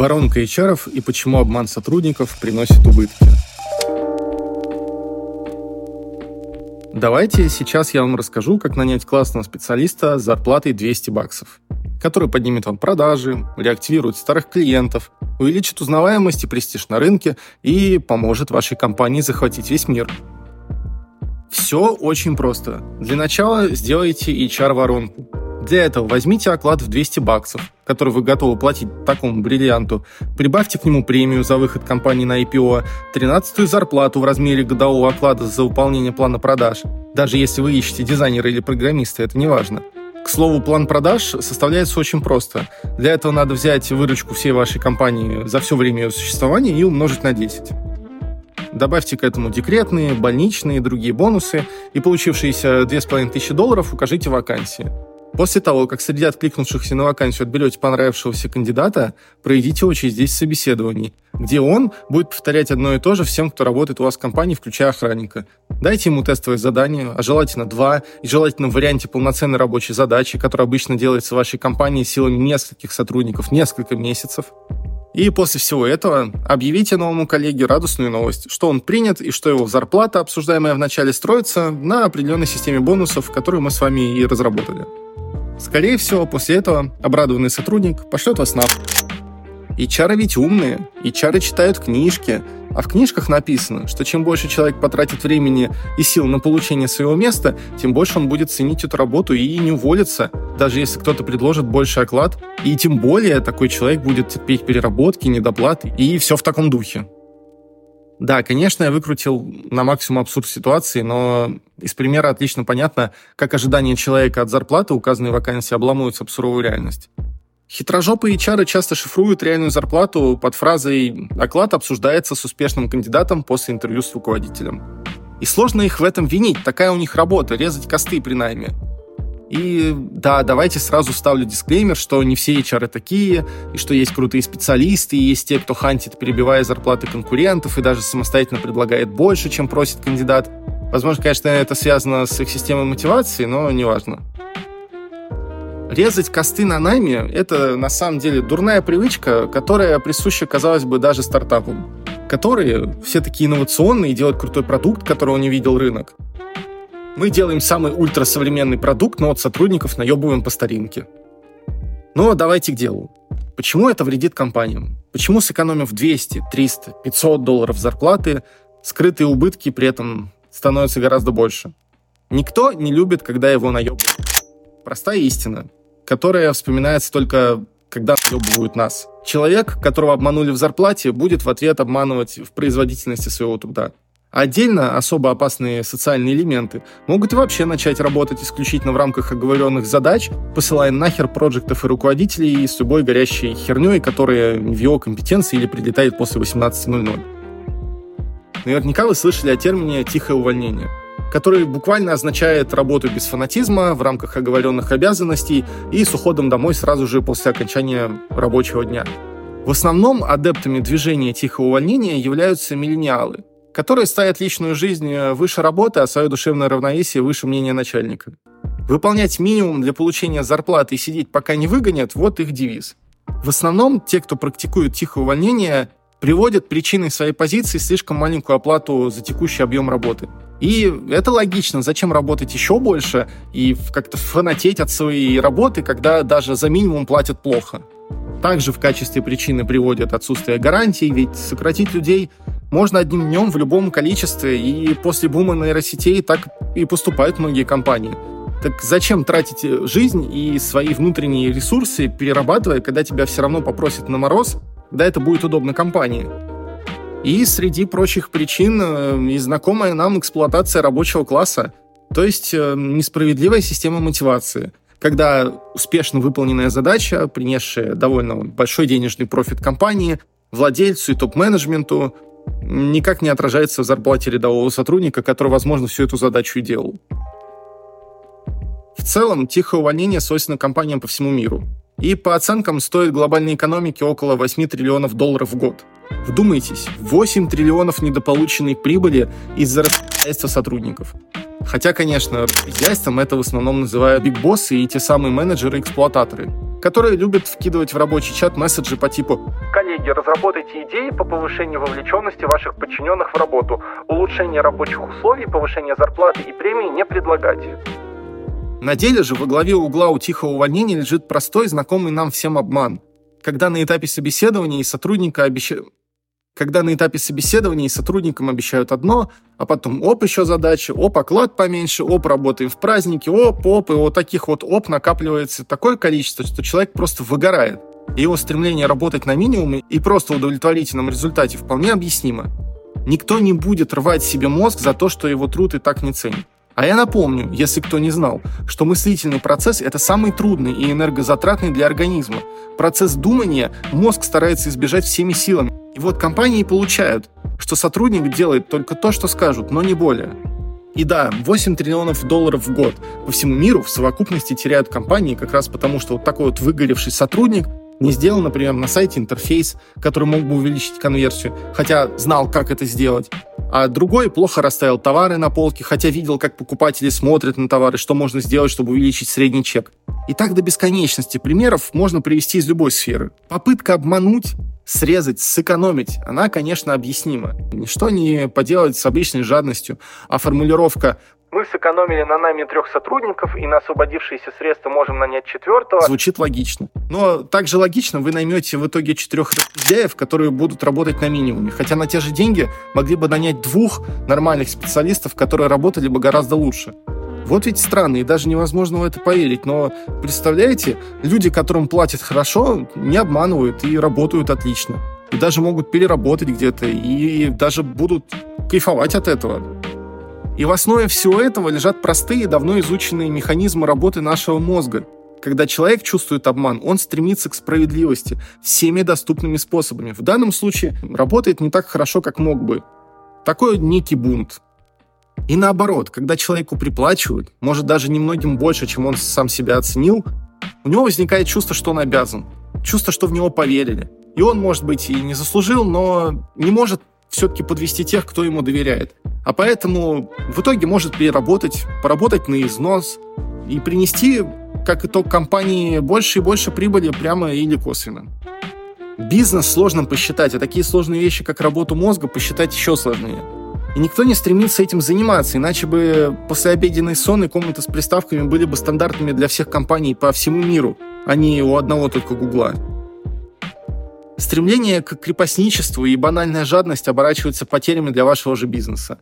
Воронка HR и почему обман сотрудников приносит убытки. Давайте сейчас я вам расскажу, как нанять классного специалиста с зарплатой 200 баксов, который поднимет вам продажи, реактивирует старых клиентов, увеличит узнаваемость и престиж на рынке и поможет вашей компании захватить весь мир. Все очень просто. Для начала сделайте HR-воронку. Для этого возьмите оклад в 200 баксов, который вы готовы платить такому бриллианту, прибавьте к нему премию за выход компании на IPO, 13-ю зарплату в размере годового оклада за выполнение плана продаж. Даже если вы ищете дизайнера или программиста, это не важно. К слову, план продаж составляется очень просто. Для этого надо взять выручку всей вашей компании за все время ее существования и умножить на 10. Добавьте к этому декретные, больничные и другие бонусы, и получившиеся 2500 долларов укажите вакансии. После того, как среди откликнувшихся на вакансию отберете понравившегося кандидата, проведите очередь здесь собеседований, где он будет повторять одно и то же всем, кто работает у вас в компании, включая охранника. Дайте ему тестовое задание, а желательно два, и желательно в варианте полноценной рабочей задачи, которая обычно делается в вашей компании силами нескольких сотрудников несколько месяцев. И после всего этого объявите новому коллеге радостную новость, что он принят и что его зарплата, обсуждаемая в начале, строится на определенной системе бонусов, которую мы с вами и разработали. Скорее всего, после этого обрадованный сотрудник пошлет вас на и чары ведь умные, и чары читают книжки, а в книжках написано, что чем больше человек потратит времени и сил на получение своего места, тем больше он будет ценить эту работу и не уволится, даже если кто-то предложит больше оклад. И тем более такой человек будет терпеть переработки, недоплаты и все в таком духе. Да, конечно, я выкрутил на максимум абсурд ситуации, но из примера отлично понятно, как ожидания человека от зарплаты указанной вакансии обламываются об суровую реальность. Хитрожопые HR часто шифруют реальную зарплату под фразой «оклад обсуждается с успешным кандидатом после интервью с руководителем». И сложно их в этом винить, такая у них работа – резать косты при найме. И да, давайте сразу ставлю дисклеймер, что не все HR такие, и что есть крутые специалисты, и есть те, кто хантит, перебивая зарплаты конкурентов, и даже самостоятельно предлагает больше, чем просит кандидат. Возможно, конечно, это связано с их системой мотивации, но неважно. Резать косты на найме – это на самом деле дурная привычка, которая присуща, казалось бы, даже стартапам, которые все такие инновационные и делают крутой продукт, которого не видел рынок. Мы делаем самый ультрасовременный продукт, но от сотрудников наебываем по старинке. Но давайте к делу. Почему это вредит компаниям? Почему сэкономив 200, 300, 500 долларов зарплаты, скрытые убытки при этом становятся гораздо больше? Никто не любит, когда его наебывают. Простая истина, которая вспоминается только когда наебывают нас. Человек, которого обманули в зарплате, будет в ответ обманывать в производительности своего труда. Отдельно особо опасные социальные элементы могут и вообще начать работать исключительно в рамках оговоренных задач, посылая нахер проектов и руководителей с любой горящей херней, которая в его компетенции или прилетает после 18.00. Наверняка вы слышали о термине «тихое увольнение», который буквально означает работу без фанатизма в рамках оговоренных обязанностей и с уходом домой сразу же после окончания рабочего дня. В основном адептами движения тихого увольнения являются миллениалы, которые ставят личную жизнь э, выше работы, а свое душевное равновесие выше мнения начальника. Выполнять минимум для получения зарплаты и сидеть пока не выгонят – вот их девиз. В основном те, кто практикует тихое увольнение, приводят причиной своей позиции слишком маленькую оплату за текущий объем работы. И это логично. Зачем работать еще больше и как-то фанатеть от своей работы, когда даже за минимум платят плохо? Также в качестве причины приводят отсутствие гарантий, ведь сократить людей можно одним днем в любом количестве, и после бума нейросетей так и поступают многие компании. Так зачем тратить жизнь и свои внутренние ресурсы, перерабатывая, когда тебя все равно попросят на мороз, когда это будет удобно компании? И среди прочих причин э, и знакомая нам эксплуатация рабочего класса, то есть э, несправедливая система мотивации – когда успешно выполненная задача, принесшая довольно большой денежный профит компании, владельцу и топ-менеджменту, никак не отражается в зарплате рядового сотрудника, который, возможно, всю эту задачу и делал. В целом, тихое увольнение свойственно компаниям по всему миру. И по оценкам стоит глобальной экономике около 8 триллионов долларов в год. Вдумайтесь, 8 триллионов недополученной прибыли из-за распределяйства сотрудников. Хотя, конечно, распределяйством это в основном называют бигбоссы и те самые менеджеры-эксплуататоры, которые любят вкидывать в рабочий чат месседжи по типу «Коллеги, разработайте идеи по повышению вовлеченности ваших подчиненных в работу, улучшение рабочих условий, повышение зарплаты и премии не предлагайте». На деле же во главе угла у тихого увольнения лежит простой, знакомый нам всем обман. Когда на этапе собеседования и сотрудника обещают когда на этапе собеседования сотрудникам обещают одно, а потом оп, еще задачи, оп, оклад поменьше, оп, работаем в празднике, оп, оп, и вот таких вот оп накапливается такое количество, что человек просто выгорает. Его стремление работать на минимуме и просто удовлетворительном результате вполне объяснимо. Никто не будет рвать себе мозг за то, что его труд и так не ценит. А я напомню, если кто не знал, что мыслительный процесс – это самый трудный и энергозатратный для организма. Процесс думания мозг старается избежать всеми силами. И вот компании получают, что сотрудник делает только то, что скажут, но не более. И да, 8 триллионов долларов в год по всему миру в совокупности теряют компании как раз потому, что вот такой вот выгоревший сотрудник не сделал, например, на сайте интерфейс, который мог бы увеличить конверсию, хотя знал, как это сделать а другой плохо расставил товары на полке, хотя видел, как покупатели смотрят на товары, что можно сделать, чтобы увеличить средний чек. И так до бесконечности примеров можно привести из любой сферы. Попытка обмануть, срезать, сэкономить, она, конечно, объяснима. Ничто не поделать с обычной жадностью, а формулировка мы сэкономили на нами трех сотрудников, и на освободившиеся средства можем нанять четвертого. Звучит логично. Но также логично вы наймете в итоге четырех разделяев, которые будут работать на минимуме. Хотя на те же деньги могли бы нанять двух нормальных специалистов, которые работали бы гораздо лучше. Вот ведь странно, и даже невозможно в это поверить. Но представляете, люди, которым платят хорошо, не обманывают и работают отлично. И даже могут переработать где-то, и даже будут кайфовать от этого. И в основе всего этого лежат простые, давно изученные механизмы работы нашего мозга. Когда человек чувствует обман, он стремится к справедливости всеми доступными способами. В данном случае работает не так хорошо, как мог бы. Такой некий бунт. И наоборот, когда человеку приплачивают, может даже немногим больше, чем он сам себя оценил, у него возникает чувство, что он обязан. Чувство, что в него поверили. И он, может быть, и не заслужил, но не может все-таки подвести тех, кто ему доверяет. А поэтому в итоге может переработать, поработать на износ и принести, как итог компании, больше и больше прибыли прямо или косвенно. Бизнес сложно посчитать, а такие сложные вещи, как работу мозга, посчитать еще сложнее. И никто не стремится этим заниматься, иначе бы послеобеденный сон и комната с приставками были бы стандартными для всех компаний по всему миру, а не у одного только Гугла. Стремление к крепостничеству и банальная жадность оборачиваются потерями для вашего же бизнеса.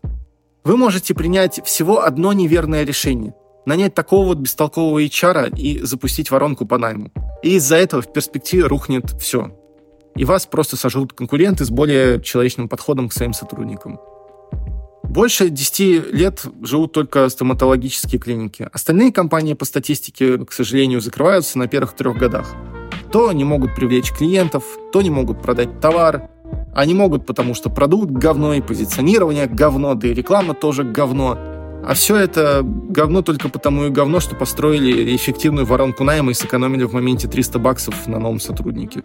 Вы можете принять всего одно неверное решение – нанять такого вот бестолкового HR и запустить воронку по найму. И из-за этого в перспективе рухнет все. И вас просто сожрут конкуренты с более человечным подходом к своим сотрудникам. Больше 10 лет живут только стоматологические клиники. Остальные компании по статистике, к сожалению, закрываются на первых трех годах. То не могут привлечь клиентов, то не могут продать товар. Они могут, потому что продукт говно, и позиционирование говно, да и реклама тоже говно. А все это говно только потому и говно, что построили эффективную воронку найма и сэкономили в моменте 300 баксов на новом сотруднике.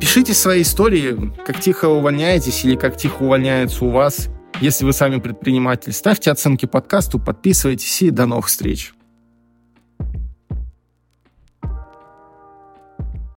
Пишите свои истории, как тихо увольняетесь или как тихо увольняется у вас. Если вы сами предприниматель, ставьте оценки подкасту, подписывайтесь и до новых встреч.